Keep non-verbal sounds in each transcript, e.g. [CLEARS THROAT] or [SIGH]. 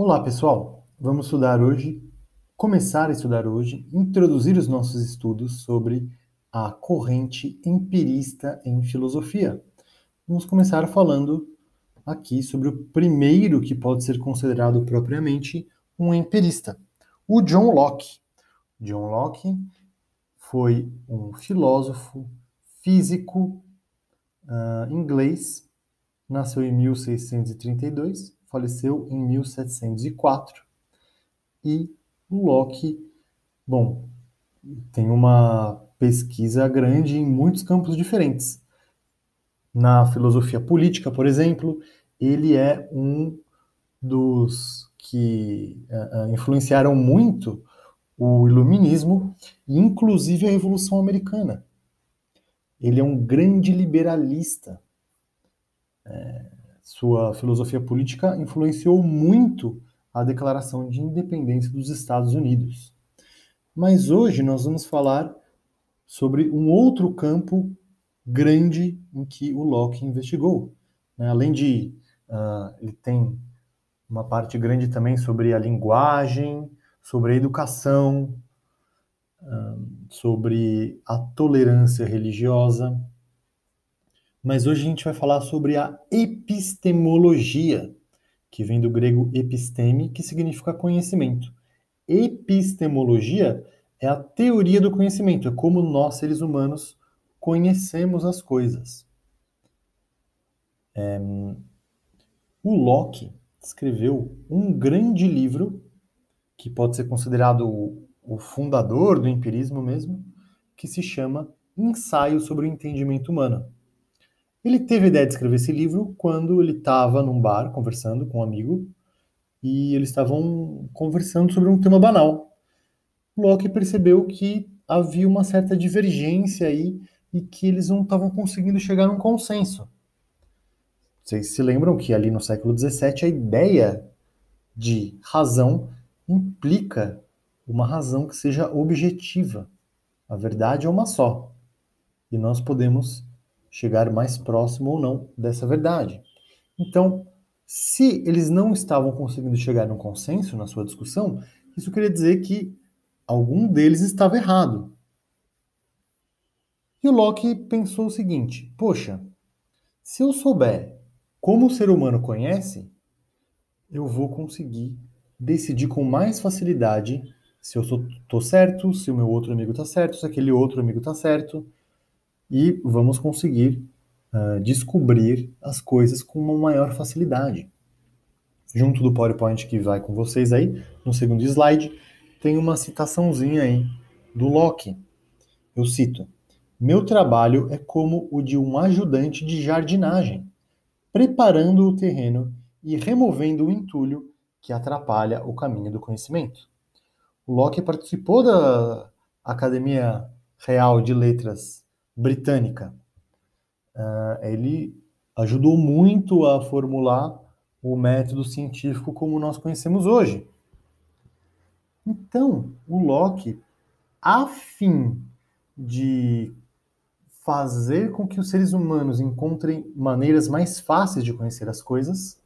Olá, pessoal. Vamos estudar hoje, começar a estudar hoje, introduzir os nossos estudos sobre a corrente empirista em filosofia. Vamos começar falando aqui sobre o primeiro que pode ser considerado propriamente um empirista, o John Locke. John Locke foi um filósofo, físico uh, inglês, nasceu em 1632, faleceu em 1704. E Locke, bom, tem uma pesquisa grande em muitos campos diferentes. Na filosofia política, por exemplo, ele é um dos que uh, influenciaram muito o iluminismo e inclusive a Revolução Americana. Ele é um grande liberalista. É, sua filosofia política influenciou muito a Declaração de Independência dos Estados Unidos. Mas hoje nós vamos falar sobre um outro campo grande em que o Locke investigou. Né? Além de uh, ele tem uma parte grande também sobre a linguagem, sobre a educação, sobre a tolerância religiosa. Mas hoje a gente vai falar sobre a epistemologia, que vem do grego episteme, que significa conhecimento. Epistemologia é a teoria do conhecimento, é como nós, seres humanos, conhecemos as coisas. É... O Locke escreveu um grande livro que pode ser considerado o, fundador do empirismo mesmo, que se chama Ensaio sobre o Entendimento Humano. Ele teve a ideia de escrever esse livro quando ele estava num bar conversando com um amigo e eles estavam conversando sobre um tema banal. Locke percebeu que havia uma certa divergência aí e que eles não estavam conseguindo chegar num consenso. Vocês se lembram que ali no século XVII a ideia de razão implica uma razão que seja objetiva. A verdade é uma só. E nós podemos chegar mais próximo ou não dessa verdade. Então, se eles não estavam conseguindo chegar num consenso na sua discussão, isso queria dizer que algum deles estava errado. E o Locke pensou o seguinte: poxa, se eu souber como o ser humano conhece, eu vou conseguir decidir com mais facilidade se eu estou certo, se o meu outro amigo está certo, se aquele outro amigo está certo, e vamos conseguir uh, descobrir as coisas com uma maior facilidade. Junto do PowerPoint que vai com vocês aí, no segundo slide, tem uma citaçãozinha aí do Locke. Eu cito: Meu trabalho é como o de um ajudante de jardinagem, preparando o terreno e removendo o entulho que atrapalha o caminho do conhecimento. O Locke participou da Academia Real de Letras Britânica. Uh, ele ajudou muito a formular o método científico como nós conhecemos hoje. Então, o Locke, a fim de fazer com que os seres humanos encontrem maneiras mais fáceis de conhecer as coisas,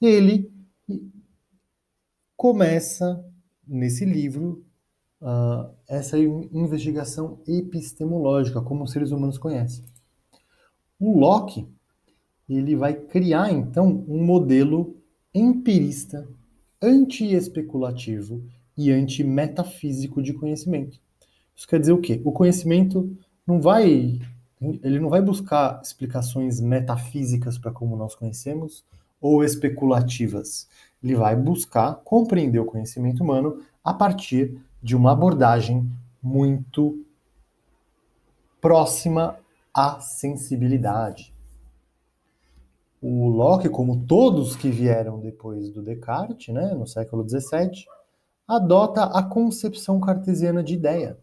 ele começa nesse livro uh, essa investigação epistemológica, como os seres humanos conhecem. O Locke ele vai criar então um modelo empirista, anti-especulativo e anti-metafísico de conhecimento. Isso quer dizer o quê? O conhecimento não vai ele não vai buscar explicações metafísicas para como nós conhecemos ou especulativas ele vai buscar compreender o conhecimento humano a partir de uma abordagem muito próxima à sensibilidade. O Locke, como todos que vieram depois do Descartes, né, no século XVII, adota a concepção cartesiana de ideia.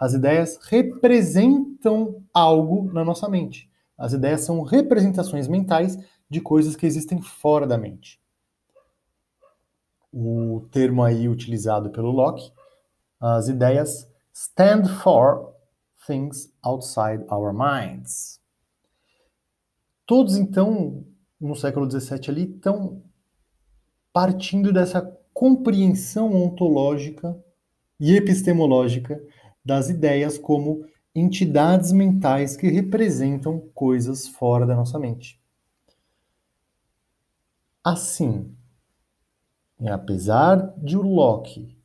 As ideias representam algo na nossa mente. As ideias são representações mentais de coisas que existem fora da mente o termo aí utilizado pelo Locke, as ideias stand for things outside our minds. Todos, então, no século XVII ali, estão partindo dessa compreensão ontológica e epistemológica das ideias como entidades mentais que representam coisas fora da nossa mente. Assim, apesar de Locke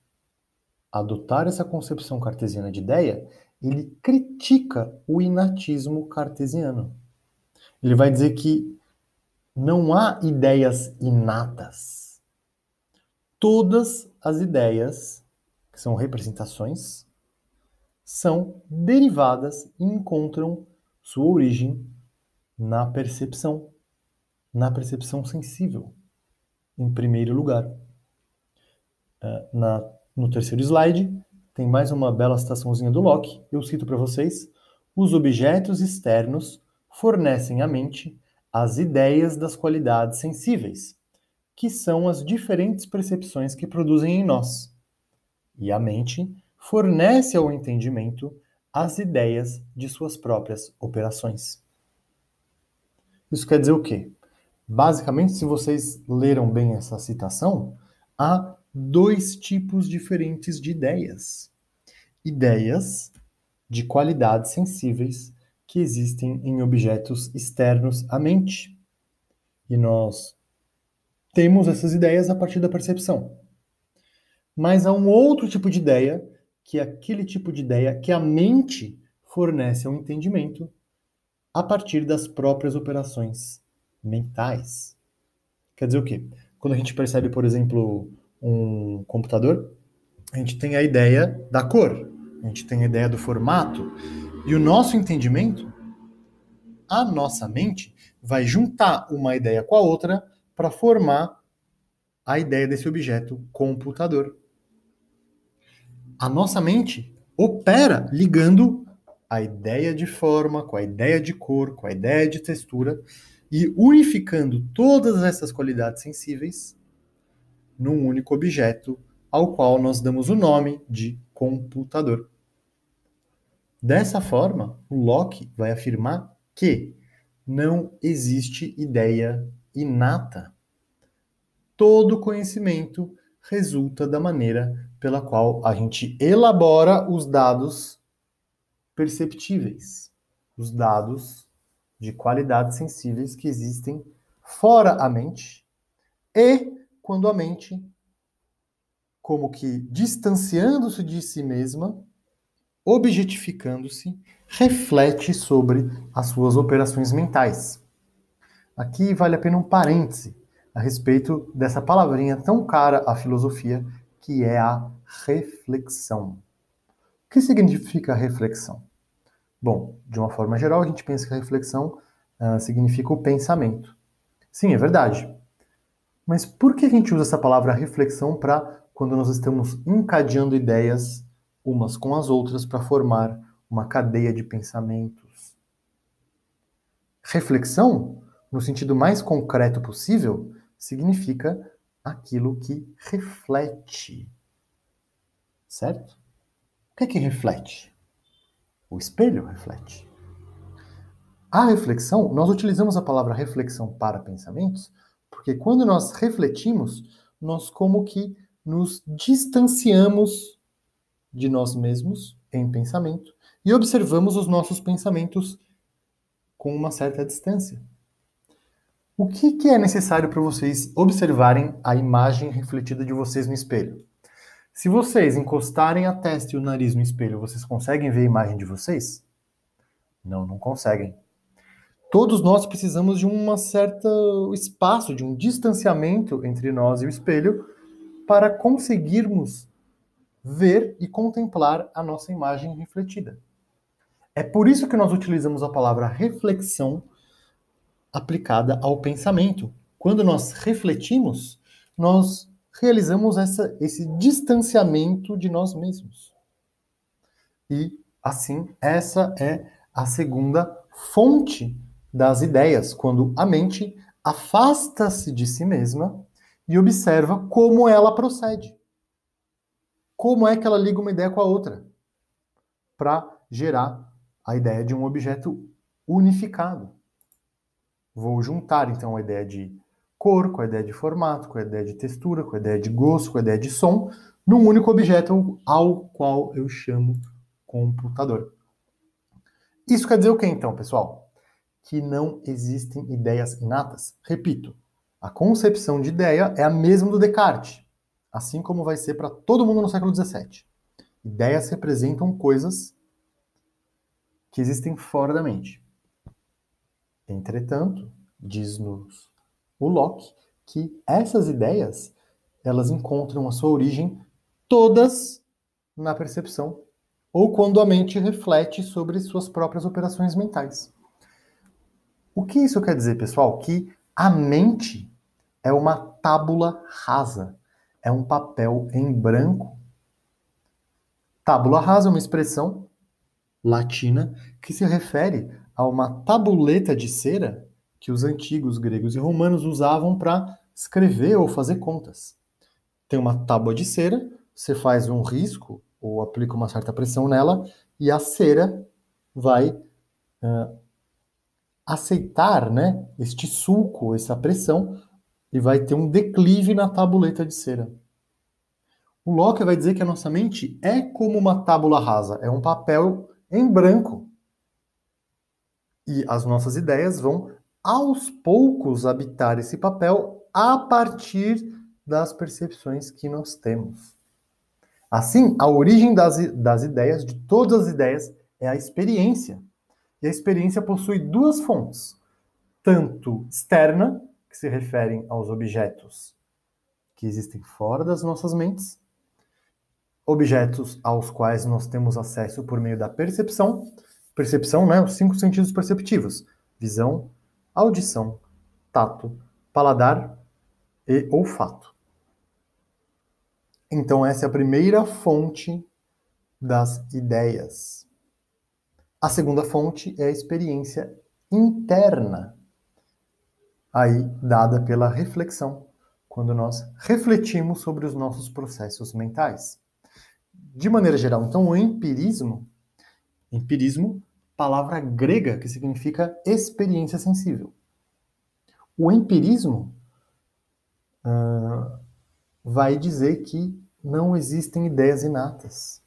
adotar essa concepção cartesiana de ideia, ele critica o inatismo cartesiano. Ele vai dizer que não há ideias inatas. Todas as ideias, que são representações, são derivadas e encontram sua origem na percepção, na percepção sensível, em primeiro lugar. Uh, na, no terceiro slide, tem mais uma bela citaçãozinha do Locke. Eu cito para vocês: os objetos externos fornecem à mente as ideias das qualidades sensíveis, que são as diferentes percepções que produzem em nós. E a mente fornece ao entendimento as ideias de suas próprias operações. Isso quer dizer o quê? Basicamente, se vocês leram bem essa citação, há dois tipos diferentes de ideias. Ideias de qualidades sensíveis que existem em objetos externos à mente. E nós temos essas ideias a partir da percepção. Mas há um outro tipo de ideia que é aquele tipo de ideia que a mente fornece ao entendimento a partir das próprias operações mentais. Quer dizer o quê? Quando a gente percebe, por exemplo, um computador, a gente tem a ideia da cor, a gente tem a ideia do formato, e o nosso entendimento, a nossa mente, vai juntar uma ideia com a outra para formar a ideia desse objeto computador. A nossa mente opera ligando a ideia de forma com a ideia de cor, com a ideia de textura e unificando todas essas qualidades sensíveis num único objeto ao qual nós damos o nome de computador. Dessa forma, o Locke vai afirmar que não existe ideia inata. Todo conhecimento resulta da maneira pela qual a gente elabora os dados perceptíveis, os dados de qualidades sensíveis que existem fora a mente e quando a mente, como que distanciando-se de si mesma, objetificando-se, reflete sobre as suas operações mentais. Aqui vale a pena um parêntese a respeito dessa palavrinha tão cara à filosofia que é a reflexão. O que significa reflexão? Bom, de uma forma geral, a gente pensa que a reflexão uh, significa o pensamento. Sim, é verdade. Mas por que a gente usa essa palavra reflexão para quando nós estamos encadeando ideias umas com as outras para formar uma cadeia de pensamentos? Reflexão, no sentido mais concreto possível, significa aquilo que reflete. Certo? O que é que reflete? O espelho reflete. A reflexão, nós utilizamos a palavra reflexão para pensamentos, porque quando nós refletimos, nós como que nos distanciamos de nós mesmos em pensamento e observamos os nossos pensamentos com uma certa distância. O que, que é necessário para vocês observarem a imagem refletida de vocês no espelho? Se vocês encostarem a testa e o nariz no espelho, vocês conseguem ver a imagem de vocês? Não, não conseguem. Todos nós precisamos de um certo espaço, de um distanciamento entre nós e o espelho para conseguirmos ver e contemplar a nossa imagem refletida. É por isso que nós utilizamos a palavra reflexão aplicada ao pensamento. Quando nós refletimos, nós realizamos essa, esse distanciamento de nós mesmos. E, assim, essa é a segunda fonte das ideias, quando a mente afasta-se de si mesma e observa como ela procede. Como é que ela liga uma ideia com a outra para gerar a ideia de um objeto unificado. Vou juntar então a ideia de cor, com a ideia de formato, com a ideia de textura, com a ideia de gosto, com a ideia de som, num único objeto ao qual eu chamo computador. Isso quer dizer o que então, pessoal? Que não existem ideias inatas. Repito, a concepção de ideia é a mesma do Descartes, assim como vai ser para todo mundo no século XVII. Ideias representam coisas que existem fora da mente. Entretanto, diz-nos o Locke que essas ideias elas encontram a sua origem todas na percepção ou quando a mente reflete sobre suas próprias operações mentais. O que isso quer dizer, pessoal? Que a mente é uma tábula rasa, é um papel em branco. Tábula rasa é uma expressão latina que se refere a uma tabuleta de cera que os antigos gregos e romanos usavam para escrever ou fazer contas. Tem uma tábua de cera, você faz um risco ou aplica uma certa pressão nela e a cera vai uh, aceitar né, este sulco, essa pressão, e vai ter um declive na tabuleta de cera. O Locke vai dizer que a nossa mente é como uma tábula rasa, é um papel em branco. E as nossas ideias vão aos poucos habitar esse papel a partir das percepções que nós temos. Assim, a origem das, das ideias, de todas as ideias, é a experiência. E a experiência possui duas fontes, tanto externa, que se referem aos objetos que existem fora das nossas mentes, objetos aos quais nós temos acesso por meio da percepção, percepção, né, os cinco sentidos perceptivos: visão, audição, tato, paladar e olfato. Então, essa é a primeira fonte das ideias. A segunda fonte é a experiência interna, aí dada pela reflexão, quando nós refletimos sobre os nossos processos mentais. De maneira geral, então, o empirismo, empirismo, palavra grega que significa experiência sensível. O empirismo uh, vai dizer que não existem ideias inatas.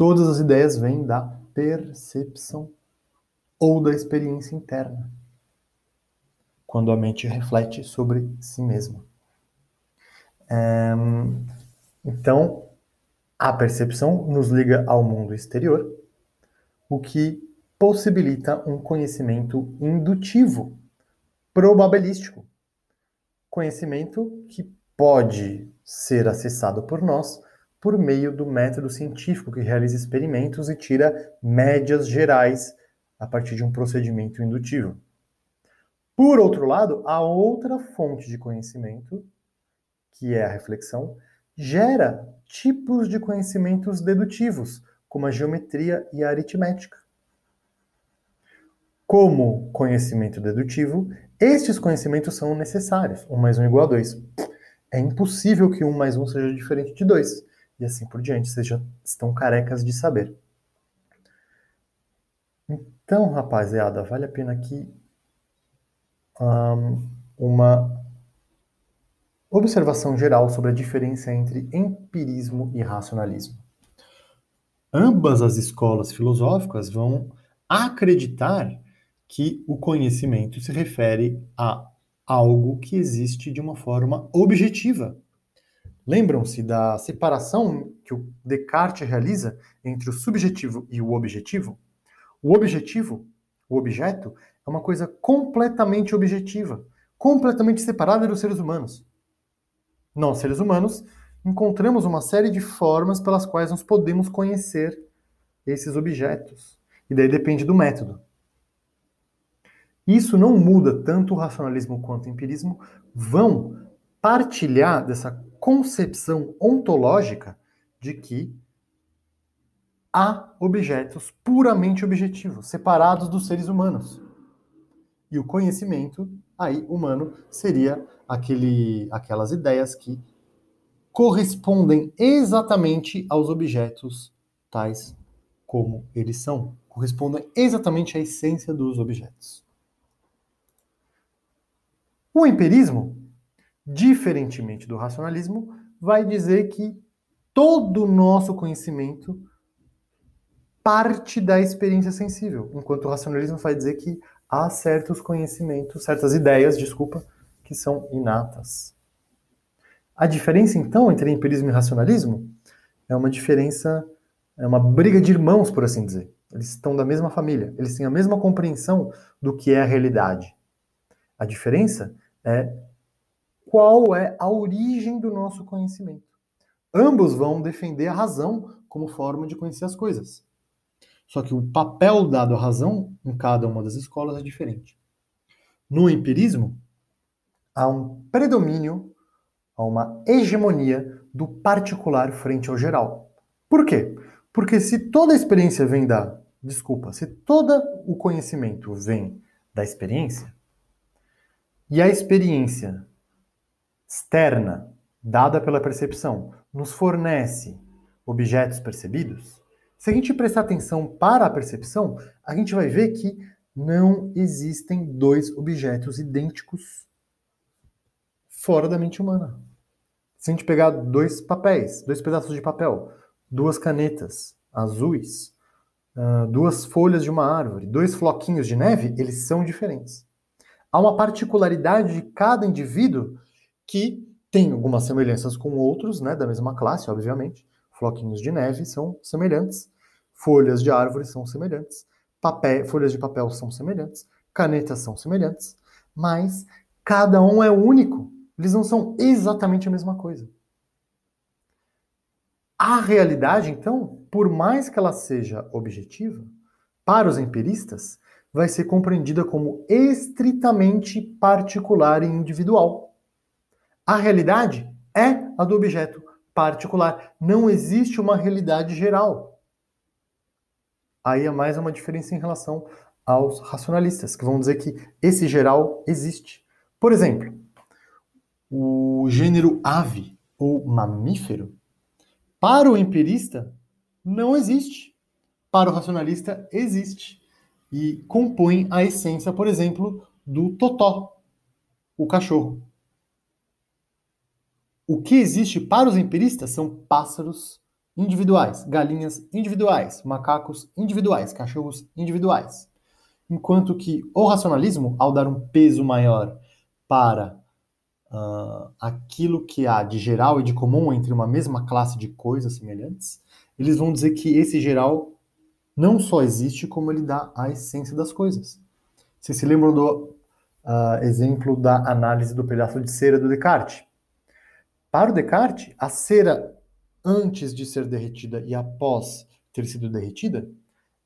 Todas as ideias vêm da percepção ou da experiência interna, quando a mente reflete sobre si mesma. É, então, a percepção nos liga ao mundo exterior, o que possibilita um conhecimento indutivo, probabilístico. Conhecimento que pode ser acessado por nós por meio do método científico que realiza experimentos e tira médias gerais a partir de um procedimento indutivo. Por outro lado, a outra fonte de conhecimento, que é a reflexão, gera tipos de conhecimentos dedutivos, como a geometria e a aritmética. Como conhecimento dedutivo, estes conhecimentos são necessários. 1 mais 1 igual a 2 é impossível que um mais um seja diferente de dois. E assim por diante, vocês já estão carecas de saber. Então, rapaziada, vale a pena aqui um, uma observação geral sobre a diferença entre empirismo e racionalismo. Ambas as escolas filosóficas vão acreditar que o conhecimento se refere a algo que existe de uma forma objetiva. Lembram-se da separação que o Descartes realiza entre o subjetivo e o objetivo? O objetivo, o objeto, é uma coisa completamente objetiva, completamente separada dos seres humanos. Nós, seres humanos, encontramos uma série de formas pelas quais nós podemos conhecer esses objetos. E daí depende do método. Isso não muda tanto o racionalismo quanto o empirismo vão partilhar dessa concepção ontológica de que há objetos puramente objetivos, separados dos seres humanos. E o conhecimento aí humano seria aquele, aquelas ideias que correspondem exatamente aos objetos tais como eles são, correspondem exatamente à essência dos objetos. O empirismo diferentemente do racionalismo, vai dizer que todo o nosso conhecimento parte da experiência sensível, enquanto o racionalismo vai dizer que há certos conhecimentos, certas ideias, desculpa, que são inatas. A diferença, então, entre empirismo e racionalismo é uma diferença, é uma briga de irmãos, por assim dizer. Eles estão da mesma família, eles têm a mesma compreensão do que é a realidade. A diferença é qual é a origem do nosso conhecimento. Ambos vão defender a razão como forma de conhecer as coisas. Só que o papel dado à razão em cada uma das escolas é diferente. No empirismo, há um predomínio, há uma hegemonia do particular frente ao geral. Por quê? Porque se toda a experiência vem da. Desculpa, se todo o conhecimento vem da experiência, e a experiência externa, dada pela percepção, nos fornece objetos percebidos, se a gente prestar atenção para a percepção, a gente vai ver que não existem dois objetos idênticos fora da mente humana. Se a gente pegar dois papéis, dois pedaços de papel, duas canetas azuis, uh, duas folhas de uma árvore, dois floquinhos de neve, eles são diferentes. Há uma particularidade de cada indivíduo que tem algumas semelhanças com outros, né, da mesma classe, obviamente. Floquinhos de neve são semelhantes, folhas de árvore são semelhantes, papel, folhas de papel são semelhantes, canetas são semelhantes, mas cada um é único. Eles não são exatamente a mesma coisa. A realidade, então, por mais que ela seja objetiva, para os empiristas, vai ser compreendida como estritamente particular e individual. A realidade é a do objeto particular. Não existe uma realidade geral. Aí é mais uma diferença em relação aos racionalistas, que vão dizer que esse geral existe. Por exemplo, o gênero ave ou mamífero para o empirista, não existe. Para o racionalista, existe. E compõe a essência, por exemplo, do totó, o cachorro. O que existe para os empiristas são pássaros individuais, galinhas individuais, macacos individuais, cachorros individuais. Enquanto que o racionalismo, ao dar um peso maior para uh, aquilo que há de geral e de comum entre uma mesma classe de coisas semelhantes, eles vão dizer que esse geral não só existe, como ele dá a essência das coisas. Vocês se lembram do uh, exemplo da análise do pedaço de cera do Descartes? Para o Descartes, a cera antes de ser derretida e após ter sido derretida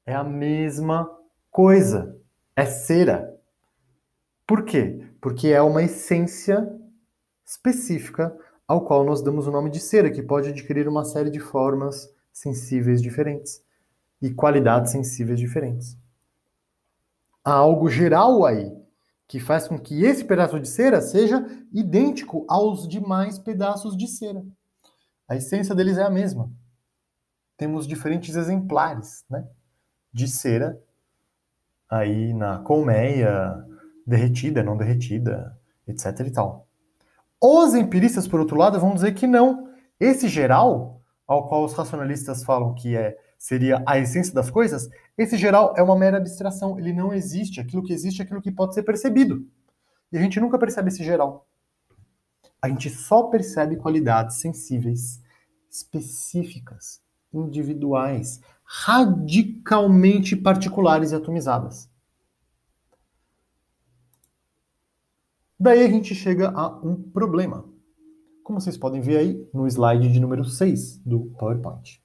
é a mesma coisa. É cera. Por quê? Porque é uma essência específica ao qual nós damos o nome de cera, que pode adquirir uma série de formas sensíveis diferentes e qualidades sensíveis diferentes. Há algo geral aí que faz com que esse pedaço de cera seja idêntico aos demais pedaços de cera. A essência deles é a mesma. Temos diferentes exemplares né, de cera aí na colmeia, derretida, não derretida, etc. e tal. Os empiristas, por outro lado, vão dizer que não. Esse geral, ao qual os racionalistas falam que é seria a essência das coisas, esse geral é uma mera abstração, ele não existe. Aquilo que existe é aquilo que pode ser percebido. E a gente nunca percebe esse geral. A gente só percebe qualidades sensíveis, específicas, individuais, radicalmente particulares e atomizadas. Daí a gente chega a um problema. Como vocês podem ver aí no slide de número 6 do PowerPoint.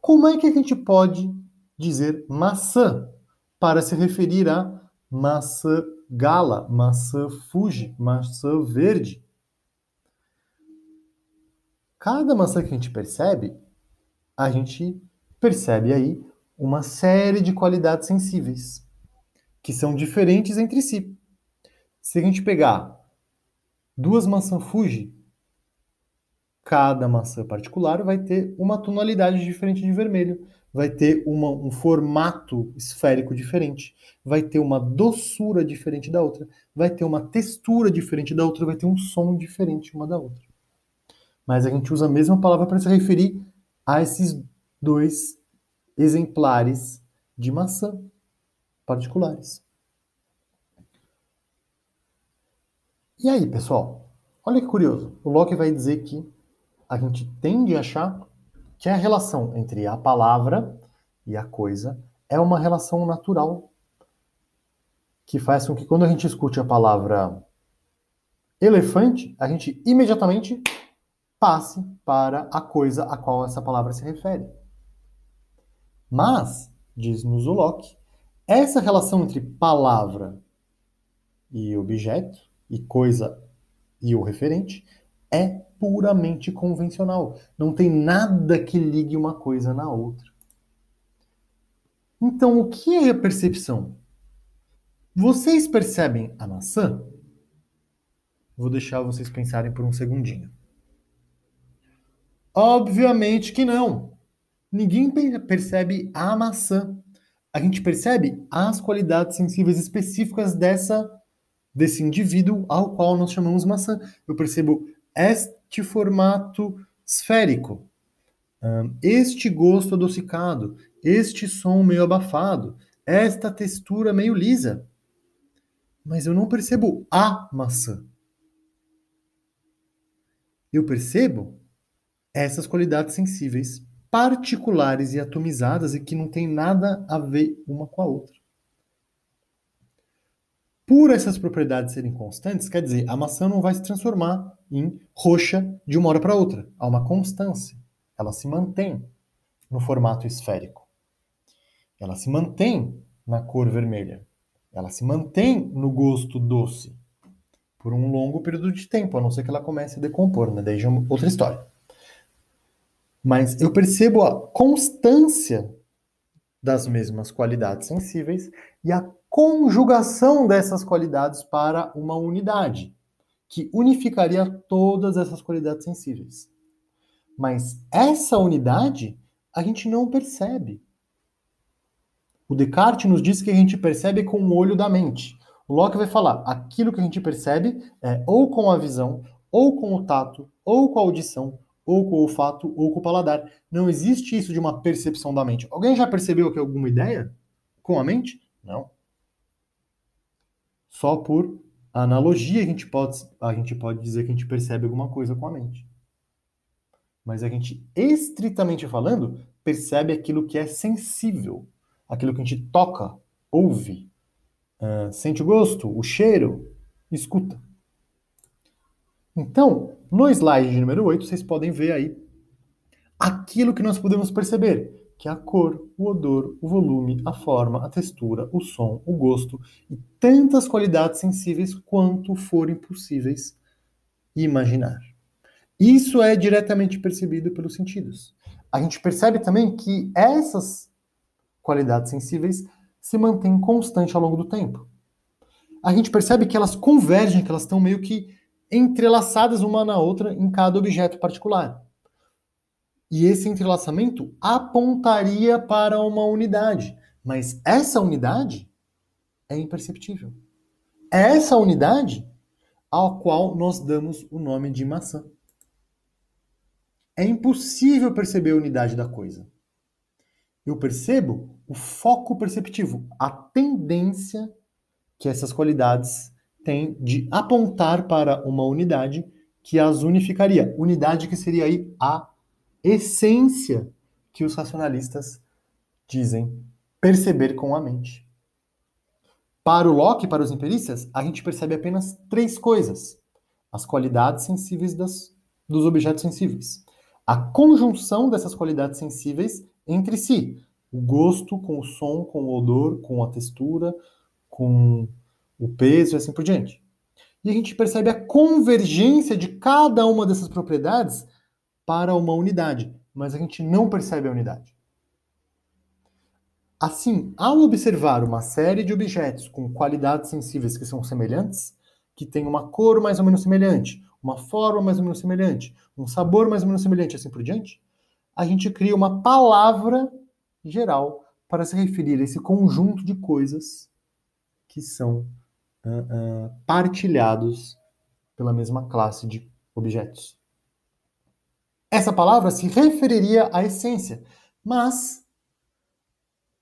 Como é que a gente pode dizer maçã para se referir a maçã gala, maçã fuji, maçã verde? Cada maçã que a gente percebe, a gente percebe aí uma série de qualidades sensíveis que são diferentes entre si. Se a gente pegar duas maçãs Fuji, cada maçã particular vai ter uma tonalidade diferente de vermelho. vai ter uma, um formato esférico diferente, vai ter uma doçura diferente da outra, vai ter uma textura diferente da outra, vai ter um som diferente uma da outra. Mas a gente usa a mesma palavra para se referir a esses dois exemplares de maçã particulares. E aí, pessoal? Olha que curioso. O Locke vai dizer que a gente tende a achar que a relação entre a palavra e a coisa é uma relação natural que faz com que quando a gente escute a palavra elefante, a gente imediatamente passe para a coisa a qual essa palavra se refere. Mas, diz-nos o Locke, essa relação entre palavra e objeto, e coisa e o referente, é puramente convencional. Não tem nada que ligue uma coisa na outra. Então, o que é a percepção? Vocês percebem a maçã? Vou deixar vocês pensarem por um segundinho. Obviamente que não. Ninguém percebe a maçã. A gente percebe as qualidades sensíveis específicas dessa desse indivíduo ao qual nós chamamos maçã. Eu percebo este formato esférico, este gosto adocicado, este som meio abafado, esta textura meio lisa. Mas eu não percebo a maçã. Eu percebo essas qualidades sensíveis particulares e atomizadas e que não tem nada a ver uma com a outra. Por essas propriedades serem constantes, quer dizer, a maçã não vai se transformar em roxa de uma hora para outra. Há uma constância. Ela se mantém no formato esférico. Ela se mantém na cor vermelha. Ela se mantém no gosto doce por um longo período de tempo, a não ser que ela comece a decompor, né? Daí já é outra história. Mas eu percebo a constância das mesmas qualidades sensíveis e a conjugação dessas qualidades para uma unidade, que unificaria todas essas qualidades sensíveis. Mas essa unidade a gente não percebe. O Descartes nos diz que a gente percebe com o olho da mente. O Locke vai falar: aquilo que a gente percebe é ou com a visão, ou com o tato, ou com a audição, ou com o olfato, ou com o paladar. Não existe isso de uma percepção da mente. Alguém já percebeu que alguma ideia com a mente? Não. Só por analogia a gente pode, a gente pode dizer que a gente percebe alguma coisa com a mente. Mas a gente, estritamente falando, percebe aquilo que é sensível, aquilo que a gente toca, ouve, uh, sente o gosto, o cheiro, escuta. Então, no slide de número 8, vocês podem ver aí aquilo que nós podemos perceber que é a cor, o odor, o volume, a forma, a textura, o som, o gosto e tantas qualidades sensíveis quanto forem possíveis imaginar. Isso é diretamente percebido pelos sentidos. A gente percebe também que essas qualidades sensíveis se mantêm constantes ao longo do tempo. A gente percebe que elas convergem, que elas estão meio que entrelaçadas uma na outra em cada objeto particular. E esse entrelaçamento apontaria para uma unidade. Mas essa unidade é imperceptível. É essa unidade ao qual nós damos o nome de maçã. É impossível perceber a unidade da coisa. Eu percebo o foco perceptivo, a tendência que essas qualidades têm de apontar para uma unidade que as unificaria. Unidade que seria aí a essência que os racionalistas dizem perceber com a mente. Para o Locke, para os empiristas, a gente percebe apenas três coisas: as qualidades sensíveis das, dos objetos sensíveis, a conjunção dessas qualidades sensíveis entre si, o gosto com o som, com o odor, com a textura, com o peso e assim por diante. E a gente percebe a convergência de cada uma dessas propriedades para uma unidade, mas a gente não percebe a unidade. Assim, ao observar uma série de objetos com qualidades sensíveis que são semelhantes, que têm uma cor mais ou menos semelhante, uma forma mais ou menos semelhante, um sabor mais ou menos semelhante, assim por diante, a gente cria uma palavra geral para se referir a esse conjunto de coisas que são uh, uh, partilhados pela mesma classe de objetos. Essa palavra se referiria à essência, mas,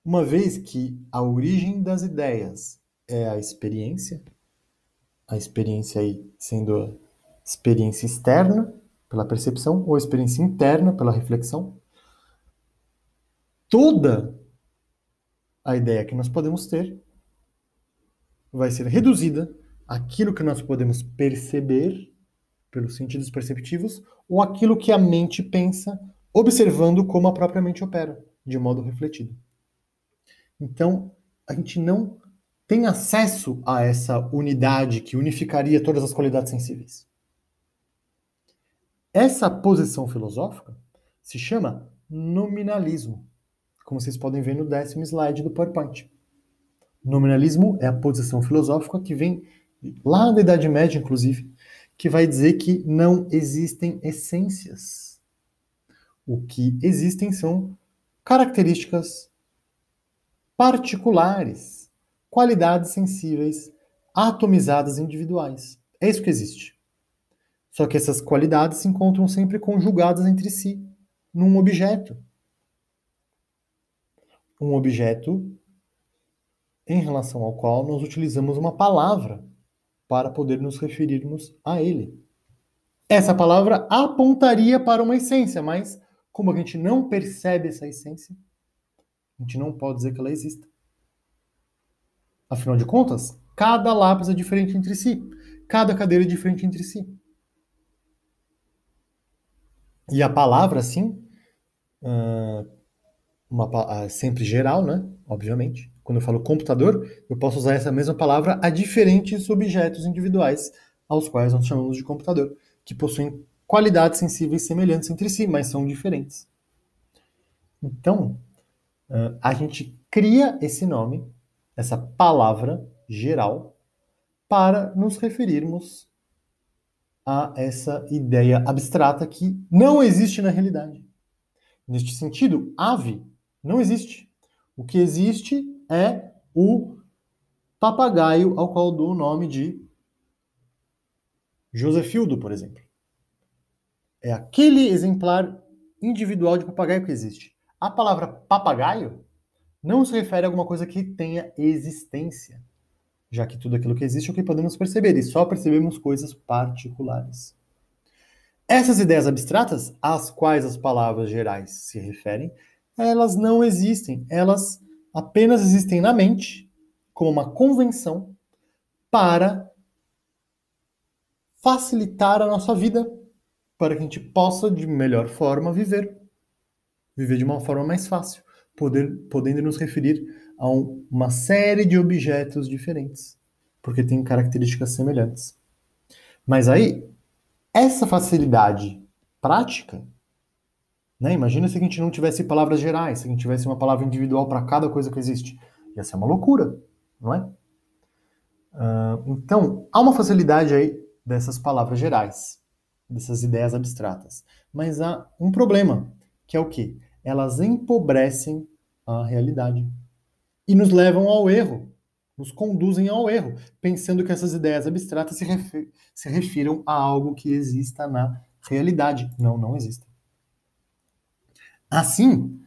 uma vez que a origem das ideias é a experiência, a experiência aí sendo a experiência externa, pela percepção, ou a experiência interna, pela reflexão, toda a ideia que nós podemos ter vai ser reduzida àquilo que nós podemos perceber pelos sentidos perceptivos ou aquilo que a mente pensa, observando como a própria mente opera, de modo refletido. Então, a gente não tem acesso a essa unidade que unificaria todas as qualidades sensíveis. Essa posição filosófica se chama nominalismo, como vocês podem ver no décimo slide do PowerPoint. Nominalismo é a posição filosófica que vem lá da Idade Média, inclusive, que vai dizer que não existem essências. O que existem são características particulares, qualidades sensíveis, atomizadas individuais. É isso que existe. Só que essas qualidades se encontram sempre conjugadas entre si, num objeto. Um objeto em relação ao qual nós utilizamos uma palavra para poder nos referirmos a ele. Essa palavra apontaria para uma essência, mas como a gente não percebe essa essência, a gente não pode dizer que ela exista. Afinal de contas, cada lápis é diferente entre si, cada cadeira é diferente entre si. E a palavra, assim, uma, sempre geral, né? Obviamente. Quando eu falo computador, eu posso usar essa mesma palavra a diferentes objetos individuais, aos quais nós chamamos de computador, que possuem qualidades sensíveis semelhantes entre si, mas são diferentes. Então, a gente cria esse nome, essa palavra geral, para nos referirmos a essa ideia abstrata que não existe na realidade. Neste sentido, ave não existe. O que existe é o papagaio ao qual dou o nome de Josefildo, por exemplo. É aquele exemplar individual de papagaio que existe. A palavra papagaio não se refere a alguma coisa que tenha existência, já que tudo aquilo que existe é o que podemos perceber, e só percebemos coisas particulares. Essas ideias abstratas, às quais as palavras gerais se referem, elas não existem, elas apenas existem na mente como uma convenção para facilitar a nossa vida, para que a gente possa de melhor forma viver, viver de uma forma mais fácil, poder, podendo nos referir a um, uma série de objetos diferentes, porque tem características semelhantes. Mas aí, essa facilidade prática né? Imagina se a gente não tivesse palavras gerais, se a gente tivesse uma palavra individual para cada coisa que existe. Ia ser uma loucura, não é? Uh, então, há uma facilidade aí dessas palavras gerais, dessas ideias abstratas. Mas há um problema, que é o quê? Elas empobrecem a realidade e nos levam ao erro, nos conduzem ao erro, pensando que essas ideias abstratas se, refer se refiram a algo que exista na realidade. Não, não existe. Assim,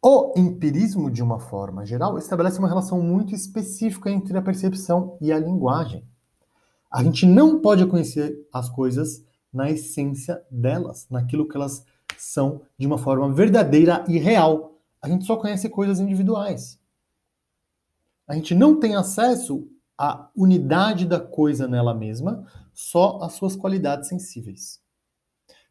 o empirismo, de uma forma geral, estabelece uma relação muito específica entre a percepção e a linguagem. A gente não pode conhecer as coisas na essência delas, naquilo que elas são de uma forma verdadeira e real. A gente só conhece coisas individuais. A gente não tem acesso à unidade da coisa nela mesma, só às suas qualidades sensíveis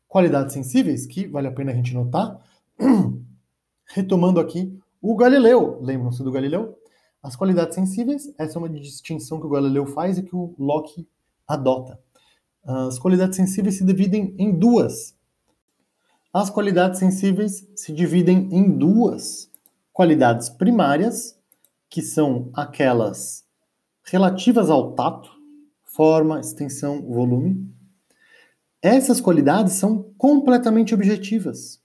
qualidades sensíveis, que vale a pena a gente notar. [CLEARS THROAT] Retomando aqui o Galileu, lembram-se do Galileu? As qualidades sensíveis, essa é uma distinção que o Galileu faz e que o Locke adota. As qualidades sensíveis se dividem em duas. As qualidades sensíveis se dividem em duas qualidades primárias, que são aquelas relativas ao tato, forma, extensão, volume, essas qualidades são completamente objetivas.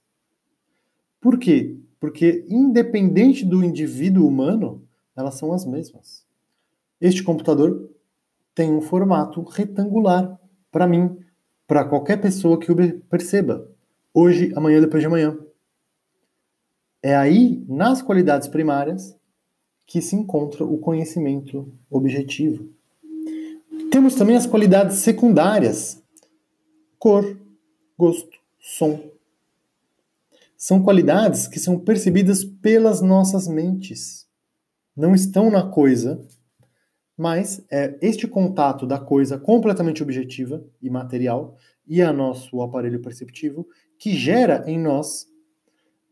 Por quê? porque independente do indivíduo humano, elas são as mesmas. Este computador tem um formato retangular para mim, para qualquer pessoa que o perceba. Hoje, amanhã, depois de amanhã. É aí, nas qualidades primárias, que se encontra o conhecimento objetivo. Temos também as qualidades secundárias: cor, gosto, som. São qualidades que são percebidas pelas nossas mentes. Não estão na coisa, mas é este contato da coisa completamente objetiva e material e a nosso aparelho perceptivo que gera em nós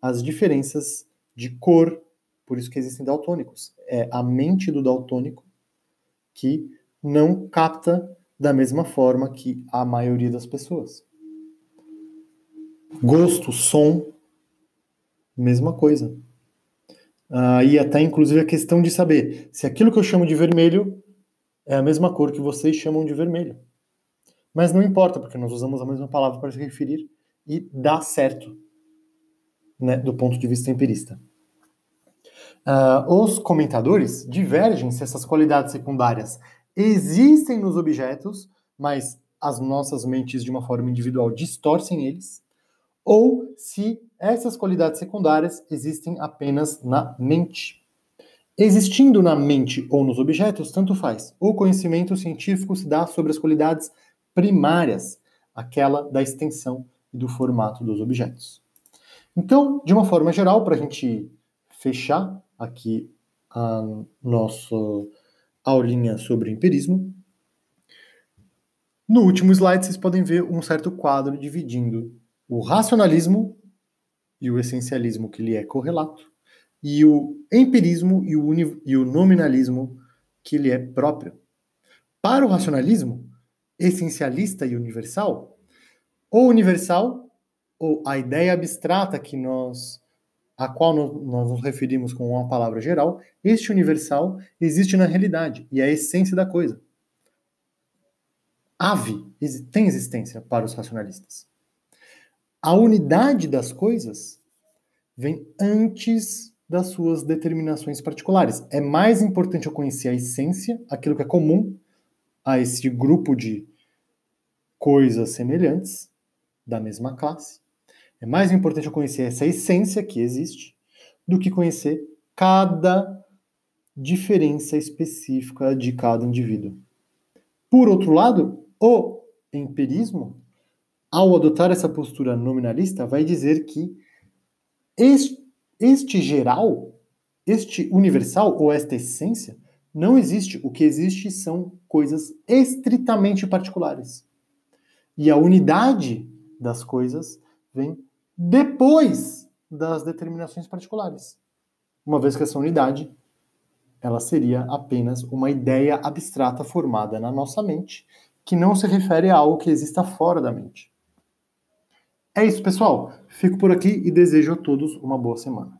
as diferenças de cor, por isso que existem daltônicos. É a mente do daltônico que não capta da mesma forma que a maioria das pessoas. Gosto, som, mesma coisa. Ah, e até inclusive a questão de saber se aquilo que eu chamo de vermelho é a mesma cor que vocês chamam de vermelho. Mas não importa, porque nós usamos a mesma palavra para se referir e dá certo, né, do ponto de vista empirista. Uh, os comentadores divergem se essas qualidades secundárias existem nos objetos, mas as nossas mentes, de uma forma individual, distorcem eles, ou se essas qualidades secundárias existem apenas na mente. Existindo na mente ou nos objetos, tanto faz. O conhecimento científico se dá sobre as qualidades primárias, aquela da extensão e do formato dos objetos. Então, de uma forma geral, para a gente fechar aqui a nossa aulinha sobre empirismo, no último slide vocês podem ver um certo quadro dividindo o racionalismo e o essencialismo que lhe é correlato, e o empirismo e o, e o nominalismo que lhe é próprio. Para o racionalismo, essencialista e universal, o universal, ou a ideia abstrata que nós a qual nós nos referimos com uma palavra geral, este universal existe na realidade e é a essência da coisa. Ave tem existência para os racionalistas. A unidade das coisas vem antes das suas determinações particulares. É mais importante eu conhecer a essência, aquilo que é comum a esse grupo de coisas semelhantes da mesma classe, é mais importante eu conhecer essa essência que existe do que conhecer cada diferença específica de cada indivíduo. Por outro lado, o empirismo, ao adotar essa postura nominalista, vai dizer que este, geral, este universal ou esta essência não existe. O que existe são coisas estritamente particulares. E a unidade das coisas vem depois das determinações particulares. Uma vez que essa unidade ela seria apenas uma ideia abstrata formada na nossa mente, que não se refere a algo que exista fora da mente. É isso, pessoal. Fico por aqui e desejo a todos uma boa semana.